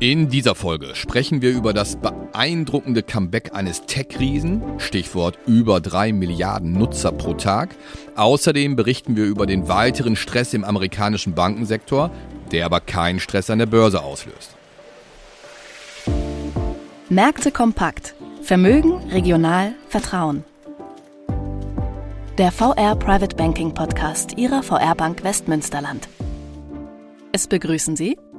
In dieser Folge sprechen wir über das beeindruckende Comeback eines Tech-Riesen, Stichwort über drei Milliarden Nutzer pro Tag. Außerdem berichten wir über den weiteren Stress im amerikanischen Bankensektor, der aber keinen Stress an der Börse auslöst. Märkte kompakt. Vermögen, regional, Vertrauen. Der VR Private Banking Podcast Ihrer VR Bank Westmünsterland. Es begrüßen Sie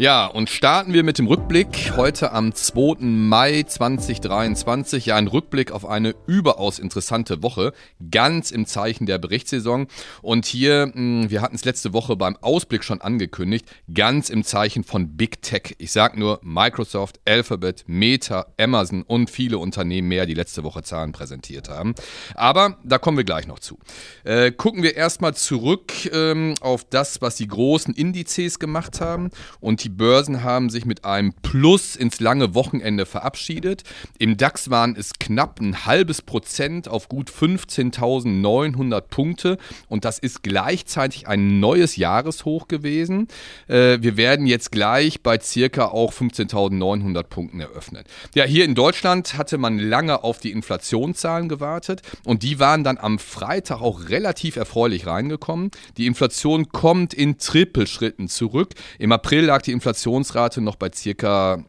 Ja, und starten wir mit dem Rückblick. Heute am 2. Mai 2023. Ja, ein Rückblick auf eine überaus interessante Woche. Ganz im Zeichen der Berichtssaison. Und hier, hm, wir hatten es letzte Woche beim Ausblick schon angekündigt, ganz im Zeichen von Big Tech. Ich sag nur Microsoft, Alphabet, Meta, Amazon und viele Unternehmen mehr, die letzte Woche Zahlen präsentiert haben. Aber da kommen wir gleich noch zu. Äh, gucken wir erstmal zurück ähm, auf das, was die großen Indizes gemacht haben. Und die Börsen haben sich mit einem Plus ins lange Wochenende verabschiedet. Im DAX waren es knapp ein halbes Prozent auf gut 15.900 Punkte und das ist gleichzeitig ein neues Jahreshoch gewesen. Äh, wir werden jetzt gleich bei circa auch 15.900 Punkten eröffnen. Ja, hier in Deutschland hatte man lange auf die Inflationszahlen gewartet und die waren dann am Freitag auch relativ erfreulich reingekommen. Die Inflation kommt in Trippelschritten zurück. Im April lag die Inflationsrate noch bei circa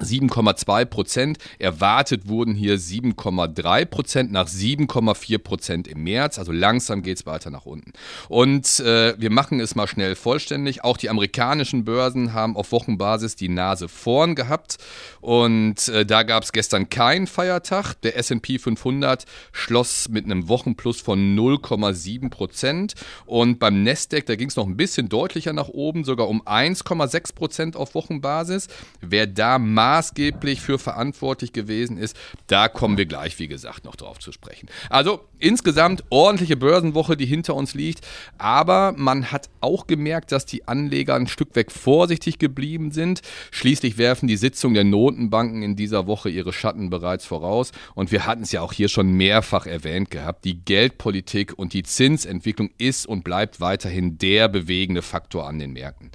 7,2 Prozent. Erwartet wurden hier 7,3 Prozent nach 7,4 Prozent im März. Also langsam geht es weiter nach unten. Und äh, wir machen es mal schnell vollständig. Auch die amerikanischen Börsen haben auf Wochenbasis die Nase vorn gehabt. Und äh, da gab es gestern keinen Feiertag. Der SP 500 schloss mit einem Wochenplus von 0,7 Prozent. Und beim Nasdaq, da ging es noch ein bisschen deutlicher nach oben, sogar um 1,6 Prozent auf Wochenbasis. Wer da mal maßgeblich für verantwortlich gewesen ist. Da kommen wir gleich, wie gesagt, noch drauf zu sprechen. Also insgesamt ordentliche Börsenwoche, die hinter uns liegt. Aber man hat auch gemerkt, dass die Anleger ein Stück weg vorsichtig geblieben sind. Schließlich werfen die Sitzungen der Notenbanken in dieser Woche ihre Schatten bereits voraus. Und wir hatten es ja auch hier schon mehrfach erwähnt gehabt. Die Geldpolitik und die Zinsentwicklung ist und bleibt weiterhin der bewegende Faktor an den Märkten.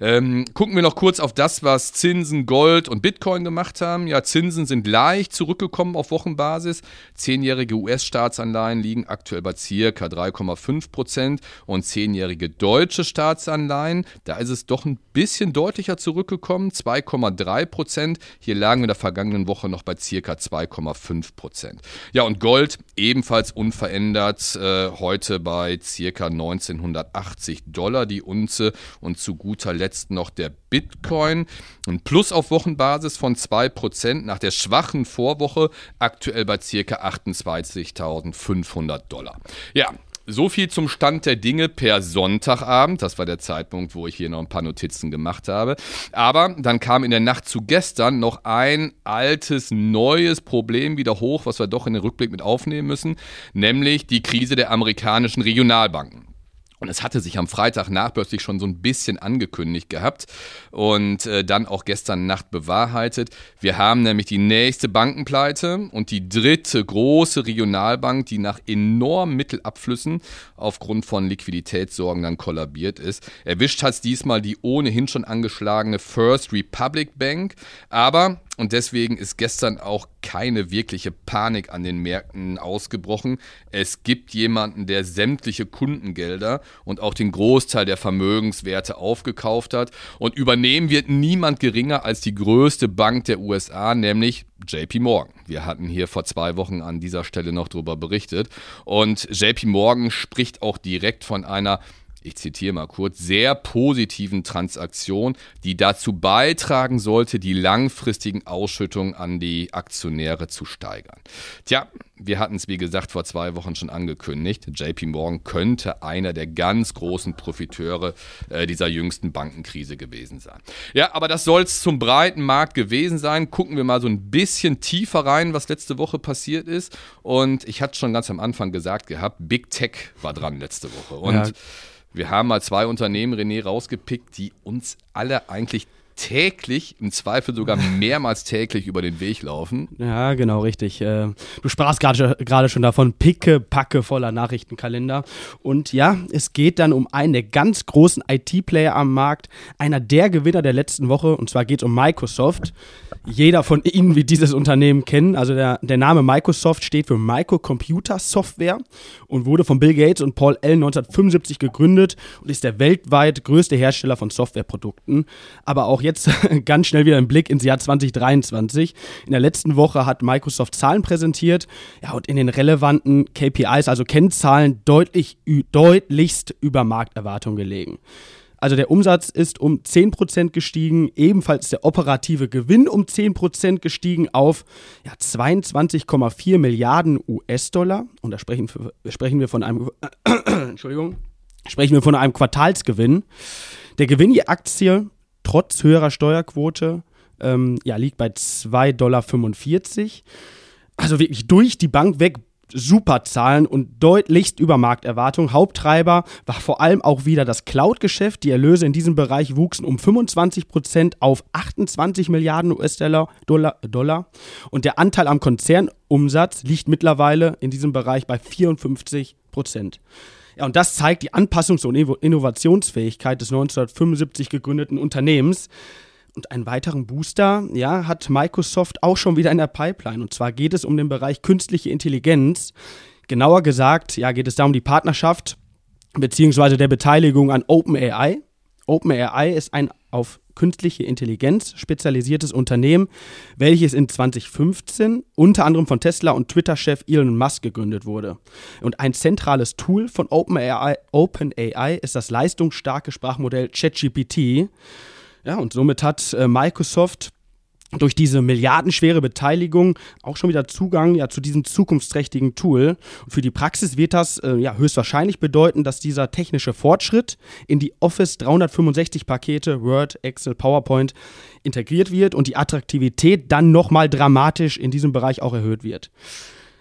Ähm, gucken wir noch kurz auf das, was Zinsen, Gold und Bitcoin gemacht haben. Ja, Zinsen sind leicht zurückgekommen auf Wochenbasis. Zehnjährige US-Staatsanleihen liegen aktuell bei circa 3,5 Prozent und zehnjährige deutsche Staatsanleihen, da ist es doch ein bisschen deutlicher zurückgekommen, 2,3 Prozent. Hier lagen wir in der vergangenen Woche noch bei circa 2,5 Prozent. Ja, und Gold ebenfalls unverändert, äh, heute bei circa 1980 Dollar die Unze und zu guter Letzt noch der Bitcoin. Ein Plus auf Wochenbasis von 2% nach der schwachen Vorwoche, aktuell bei ca. 28.500 Dollar. Ja, so viel zum Stand der Dinge per Sonntagabend. Das war der Zeitpunkt, wo ich hier noch ein paar Notizen gemacht habe. Aber dann kam in der Nacht zu gestern noch ein altes, neues Problem wieder hoch, was wir doch in den Rückblick mit aufnehmen müssen, nämlich die Krise der amerikanischen Regionalbanken. Und es hatte sich am Freitag nachbörslich schon so ein bisschen angekündigt gehabt und äh, dann auch gestern Nacht bewahrheitet. Wir haben nämlich die nächste Bankenpleite und die dritte große Regionalbank, die nach enormen Mittelabflüssen aufgrund von Liquiditätssorgen dann kollabiert ist. Erwischt hat es diesmal die ohnehin schon angeschlagene First Republic Bank, aber und deswegen ist gestern auch keine wirkliche Panik an den Märkten ausgebrochen. Es gibt jemanden, der sämtliche Kundengelder und auch den Großteil der Vermögenswerte aufgekauft hat. Und übernehmen wird niemand geringer als die größte Bank der USA, nämlich JP Morgan. Wir hatten hier vor zwei Wochen an dieser Stelle noch darüber berichtet. Und JP Morgan spricht auch direkt von einer ich zitiere mal kurz, sehr positiven Transaktion, die dazu beitragen sollte, die langfristigen Ausschüttungen an die Aktionäre zu steigern. Tja, wir hatten es wie gesagt vor zwei Wochen schon angekündigt. JP Morgan könnte einer der ganz großen Profiteure äh, dieser jüngsten Bankenkrise gewesen sein. Ja, aber das soll es zum breiten Markt gewesen sein. Gucken wir mal so ein bisschen tiefer rein, was letzte Woche passiert ist. Und ich hatte schon ganz am Anfang gesagt gehabt, Big Tech war dran letzte Woche. Und ja Wir haben mal zwei Unternehmen, René, rausgepickt, die uns alle eigentlich täglich, im Zweifel sogar mehrmals täglich über den Weg laufen. Ja, genau, richtig. Äh, du sprachst gerade schon davon, picke, packe voller Nachrichtenkalender. Und ja, es geht dann um einen der ganz großen IT-Player am Markt, einer der Gewinner der letzten Woche, und zwar geht es um Microsoft. Jeder von Ihnen wird dieses Unternehmen kennen. Also der, der Name Microsoft steht für Microcomputer Software und wurde von Bill Gates und Paul Allen 1975 gegründet und ist der weltweit größte Hersteller von Softwareprodukten. Aber auch jetzt ganz schnell wieder ein Blick ins Jahr 2023. In der letzten Woche hat Microsoft Zahlen präsentiert ja, und in den relevanten KPIs, also Kennzahlen, deutlich, deutlichst über Markterwartung gelegen. Also der Umsatz ist um 10% gestiegen, ebenfalls der operative Gewinn um 10% gestiegen auf ja, 22,4 Milliarden US-Dollar. Und da sprechen, sprechen wir von einem, Entschuldigung, sprechen wir von einem Quartalsgewinn. Der Gewinn je Aktie trotz höherer Steuerquote ähm, ja, liegt bei 2,45 Dollar. Also wirklich durch die Bank weg super Zahlen und deutlichst über Markterwartung. Haupttreiber war vor allem auch wieder das Cloud-Geschäft. Die Erlöse in diesem Bereich wuchsen um 25 Prozent auf 28 Milliarden US-Dollar. Dollar. Und der Anteil am Konzernumsatz liegt mittlerweile in diesem Bereich bei 54 Prozent. Ja, und das zeigt die Anpassungs- und Innovationsfähigkeit des 1975 gegründeten Unternehmens. Und einen weiteren Booster, ja, hat Microsoft auch schon wieder in der Pipeline. Und zwar geht es um den Bereich künstliche Intelligenz. Genauer gesagt, ja, geht es da um die Partnerschaft bzw. der Beteiligung an OpenAI. OpenAI ist ein auf künstliche Intelligenz spezialisiertes Unternehmen, welches in 2015 unter anderem von Tesla und Twitter-Chef Elon Musk gegründet wurde. Und ein zentrales Tool von OpenAI, OpenAI ist das leistungsstarke Sprachmodell ChatGPT. Ja, und somit hat äh, Microsoft durch diese milliardenschwere Beteiligung auch schon wieder Zugang ja, zu diesem zukunftsträchtigen Tool. Für die Praxis wird das äh, ja, höchstwahrscheinlich bedeuten, dass dieser technische Fortschritt in die Office 365 Pakete Word, Excel, PowerPoint integriert wird und die Attraktivität dann nochmal dramatisch in diesem Bereich auch erhöht wird.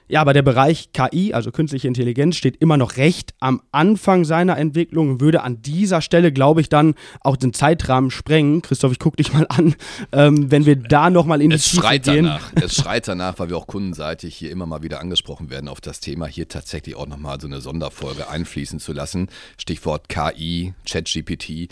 Ja, aber der Bereich KI, also künstliche Intelligenz, steht immer noch recht am Anfang seiner Entwicklung und würde an dieser Stelle, glaube ich, dann auch den Zeitrahmen sprengen. Christoph, ich gucke dich mal an, ähm, wenn wir da nochmal in die es schreit gehen. Danach. Es schreit danach, weil wir auch kundenseitig hier immer mal wieder angesprochen werden auf das Thema, hier tatsächlich auch nochmal so eine Sonderfolge einfließen zu lassen. Stichwort KI, ChatGPT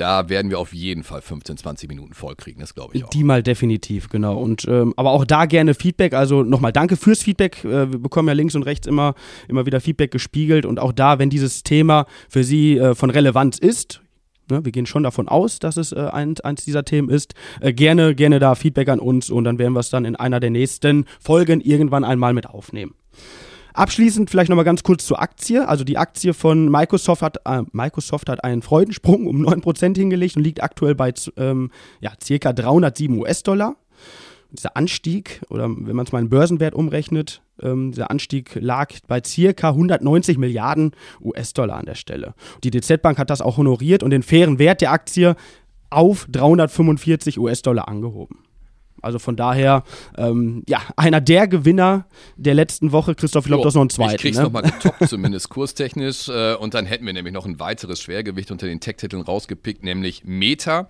da werden wir auf jeden Fall 15, 20 Minuten voll kriegen, das glaube ich auch. Die mal definitiv, genau. Und ähm, aber auch da gerne Feedback. Also nochmal danke fürs Feedback. Äh, wir bekommen ja links und rechts immer, immer wieder Feedback gespiegelt. Und auch da, wenn dieses Thema für Sie äh, von Relevanz ist, ne, wir gehen schon davon aus, dass es äh, eins, eins dieser Themen ist, äh, gerne, gerne da Feedback an uns und dann werden wir es dann in einer der nächsten Folgen irgendwann einmal mit aufnehmen. Abschließend vielleicht nochmal ganz kurz zur Aktie. Also die Aktie von Microsoft hat, äh, Microsoft hat einen Freudensprung um 9% hingelegt und liegt aktuell bei ähm, ja, circa 307 US-Dollar. Dieser Anstieg, oder wenn man es mal in Börsenwert umrechnet, ähm, dieser Anstieg lag bei circa 190 Milliarden US-Dollar an der Stelle. Die DZ Bank hat das auch honoriert und den fairen Wert der Aktie auf 345 US-Dollar angehoben. Also von daher, ähm, ja, einer der Gewinner der letzten Woche. Christoph, ich glaube, das ist noch ein zweiter. Ich krieg's ne? nochmal getoppt, zumindest kurstechnisch. Äh, und dann hätten wir nämlich noch ein weiteres Schwergewicht unter den Tech-Titeln rausgepickt, nämlich Meta.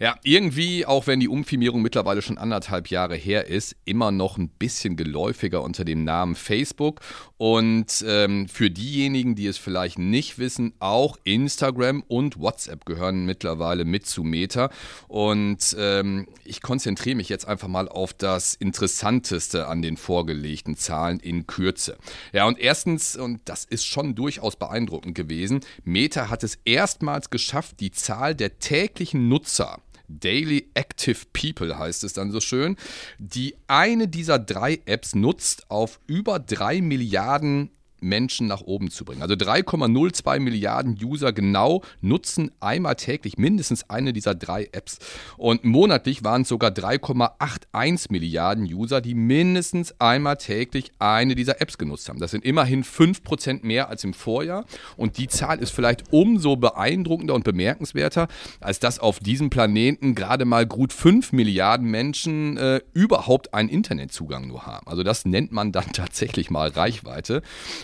Ja, irgendwie, auch wenn die Umfirmierung mittlerweile schon anderthalb Jahre her ist, immer noch ein bisschen geläufiger unter dem Namen Facebook. Und ähm, für diejenigen, die es vielleicht nicht wissen, auch Instagram und WhatsApp gehören mittlerweile mit zu Meta. Und ähm, ich konzentriere mich jetzt einfach mal auf das Interessanteste an den vorgelegten Zahlen in Kürze. Ja, und erstens, und das ist schon durchaus beeindruckend gewesen, Meta hat es erstmals geschafft, die Zahl der täglichen Nutzer Daily Active People heißt es dann so schön, die eine dieser drei Apps nutzt, auf über drei Milliarden Menschen nach oben zu bringen. Also 3,02 Milliarden User genau nutzen einmal täglich mindestens eine dieser drei Apps. Und monatlich waren es sogar 3,81 Milliarden User, die mindestens einmal täglich eine dieser Apps genutzt haben. Das sind immerhin 5% mehr als im Vorjahr. Und die Zahl ist vielleicht umso beeindruckender und bemerkenswerter, als dass auf diesem Planeten gerade mal gut 5 Milliarden Menschen äh, überhaupt einen Internetzugang nur haben. Also das nennt man dann tatsächlich mal Reichweite.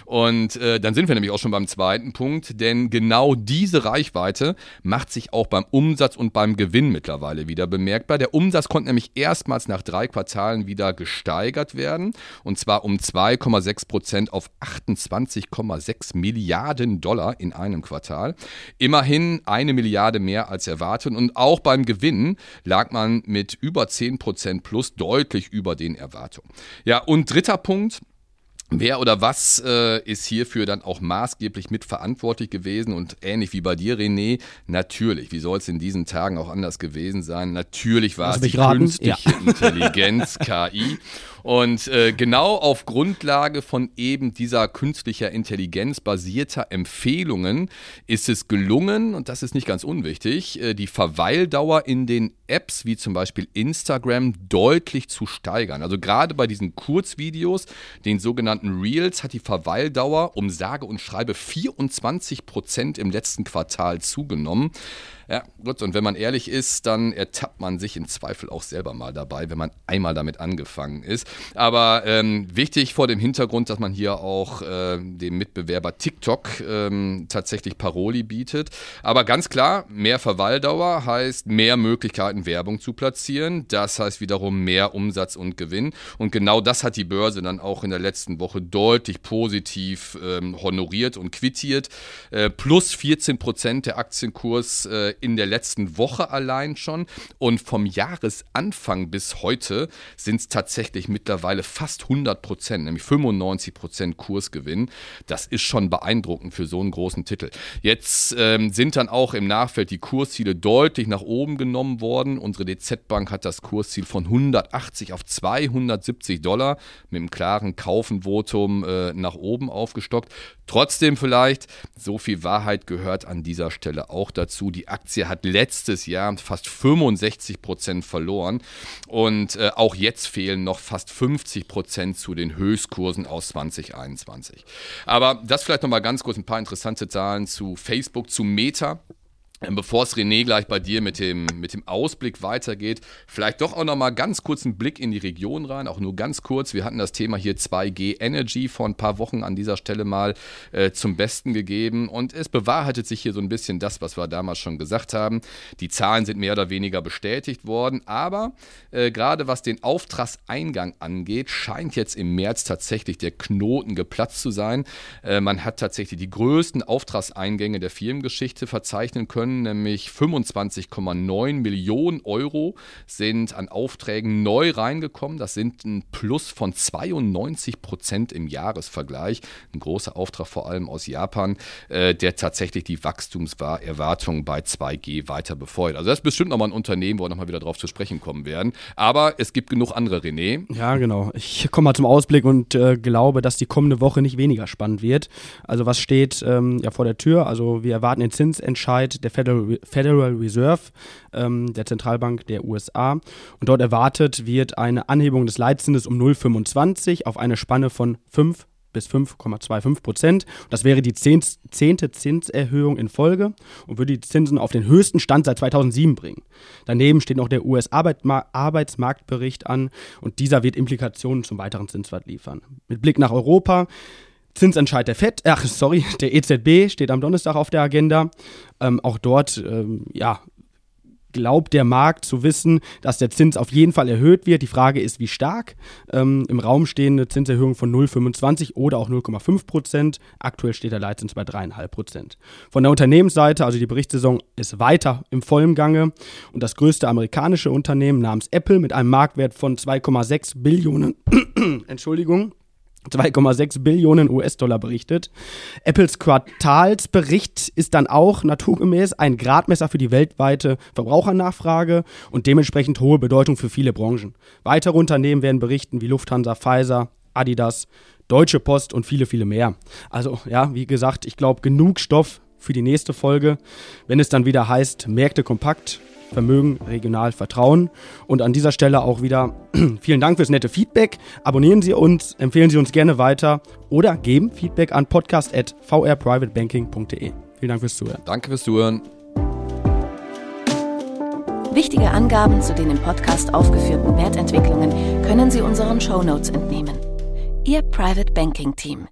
Und äh, dann sind wir nämlich auch schon beim zweiten Punkt, denn genau diese Reichweite macht sich auch beim Umsatz und beim Gewinn mittlerweile wieder bemerkbar. Der Umsatz konnte nämlich erstmals nach drei Quartalen wieder gesteigert werden und zwar um 2,6 Prozent auf 28,6 Milliarden Dollar in einem Quartal. Immerhin eine Milliarde mehr als erwartet und auch beim Gewinn lag man mit über 10 Prozent plus deutlich über den Erwartungen. Ja, und dritter Punkt, Wer oder was äh, ist hierfür dann auch maßgeblich mitverantwortlich gewesen und ähnlich wie bei dir, René, natürlich, wie soll es in diesen Tagen auch anders gewesen sein? Natürlich war es die künstliche ja. Intelligenz, KI. Und äh, genau auf Grundlage von eben dieser künstlicher Intelligenz basierter Empfehlungen ist es gelungen, und das ist nicht ganz unwichtig, äh, die Verweildauer in den Apps wie zum Beispiel Instagram deutlich zu steigern. Also gerade bei diesen Kurzvideos, den sogenannten Reels, hat die Verweildauer um sage und schreibe 24 Prozent im letzten Quartal zugenommen. Ja, gut, und wenn man ehrlich ist, dann ertappt man sich im Zweifel auch selber mal dabei, wenn man einmal damit angefangen ist. Aber ähm, wichtig vor dem Hintergrund, dass man hier auch äh, dem Mitbewerber TikTok ähm, tatsächlich Paroli bietet. Aber ganz klar, mehr Verweildauer heißt mehr Möglichkeiten, Werbung zu platzieren. Das heißt wiederum mehr Umsatz und Gewinn. Und genau das hat die Börse dann auch in der letzten Woche deutlich positiv ähm, honoriert und quittiert. Äh, plus 14 Prozent der Aktienkurs äh, in der letzten Woche allein schon. Und vom Jahresanfang bis heute sind es tatsächlich mittlerweile fast 100 Prozent, nämlich 95 Prozent Kursgewinn. Das ist schon beeindruckend für so einen großen Titel. Jetzt ähm, sind dann auch im Nachfeld die Kursziele deutlich nach oben genommen worden. Unsere DZ-Bank hat das Kursziel von 180 auf 270 Dollar mit einem klaren Kaufenvotum äh, nach oben aufgestockt. Trotzdem vielleicht, so viel Wahrheit gehört an dieser Stelle auch dazu. Die Aktie hat letztes Jahr fast 65 Prozent verloren und äh, auch jetzt fehlen noch fast 50 Prozent zu den Höchstkursen aus 2021. Aber das vielleicht nochmal ganz kurz ein paar interessante Zahlen zu Facebook, zu Meta. Bevor es René gleich bei dir mit dem, mit dem Ausblick weitergeht, vielleicht doch auch nochmal ganz kurz einen Blick in die Region rein, auch nur ganz kurz. Wir hatten das Thema hier 2G Energy vor ein paar Wochen an dieser Stelle mal äh, zum Besten gegeben und es bewahrheitet sich hier so ein bisschen das, was wir damals schon gesagt haben. Die Zahlen sind mehr oder weniger bestätigt worden, aber äh, gerade was den Auftragseingang angeht, scheint jetzt im März tatsächlich der Knoten geplatzt zu sein. Äh, man hat tatsächlich die größten Auftragseingänge der Firmengeschichte verzeichnen können können, nämlich 25,9 Millionen Euro sind an Aufträgen neu reingekommen. Das sind ein Plus von 92 Prozent im Jahresvergleich. Ein großer Auftrag vor allem aus Japan, äh, der tatsächlich die Wachstumserwartungen bei 2G weiter befeuert. Also das ist bestimmt nochmal ein Unternehmen, wo wir nochmal wieder drauf zu sprechen kommen werden. Aber es gibt genug andere, René. Ja, genau. Ich komme mal zum Ausblick und äh, glaube, dass die kommende Woche nicht weniger spannend wird. Also was steht ähm, ja vor der Tür? Also wir erwarten den Zinsentscheid der Federal, Federal Reserve, ähm, der Zentralbank der USA. Und dort erwartet wird eine Anhebung des Leitzinses um 0,25 auf eine Spanne von 5 bis 5,25 Prozent. Das wäre die zehnte Zinserhöhung in Folge und würde die Zinsen auf den höchsten Stand seit 2007 bringen. Daneben steht noch der US-Arbeitsmarktbericht an und dieser wird Implikationen zum weiteren Zinswert liefern. Mit Blick nach Europa Zinsentscheid der FED, ach sorry, der EZB steht am Donnerstag auf der Agenda. Ähm, auch dort, ähm, ja, glaubt der Markt zu wissen, dass der Zins auf jeden Fall erhöht wird. Die Frage ist, wie stark. Ähm, Im Raum stehen eine Zinserhöhung von 0,25 oder auch 0,5 Prozent. Aktuell steht der Leitzins bei 3,5 Prozent. Von der Unternehmensseite, also die Berichtssaison ist weiter im vollen Gange. Und das größte amerikanische Unternehmen namens Apple mit einem Marktwert von 2,6 Billionen, Entschuldigung, 2,6 Billionen US-Dollar berichtet. Apples Quartalsbericht ist dann auch naturgemäß ein Gradmesser für die weltweite Verbrauchernachfrage und dementsprechend hohe Bedeutung für viele Branchen. Weitere Unternehmen werden berichten wie Lufthansa, Pfizer, Adidas, Deutsche Post und viele, viele mehr. Also ja, wie gesagt, ich glaube genug Stoff für die nächste Folge, wenn es dann wieder heißt Märkte kompakt Vermögen, regional, Vertrauen. Und an dieser Stelle auch wieder vielen Dank fürs nette Feedback. Abonnieren Sie uns, empfehlen Sie uns gerne weiter oder geben Feedback an podcast.vrprivatebanking.de. Vielen Dank fürs Zuhören. Danke fürs Zuhören. Wichtige Angaben zu den im Podcast aufgeführten Wertentwicklungen können Sie unseren Show Notes entnehmen. Ihr Private Banking Team.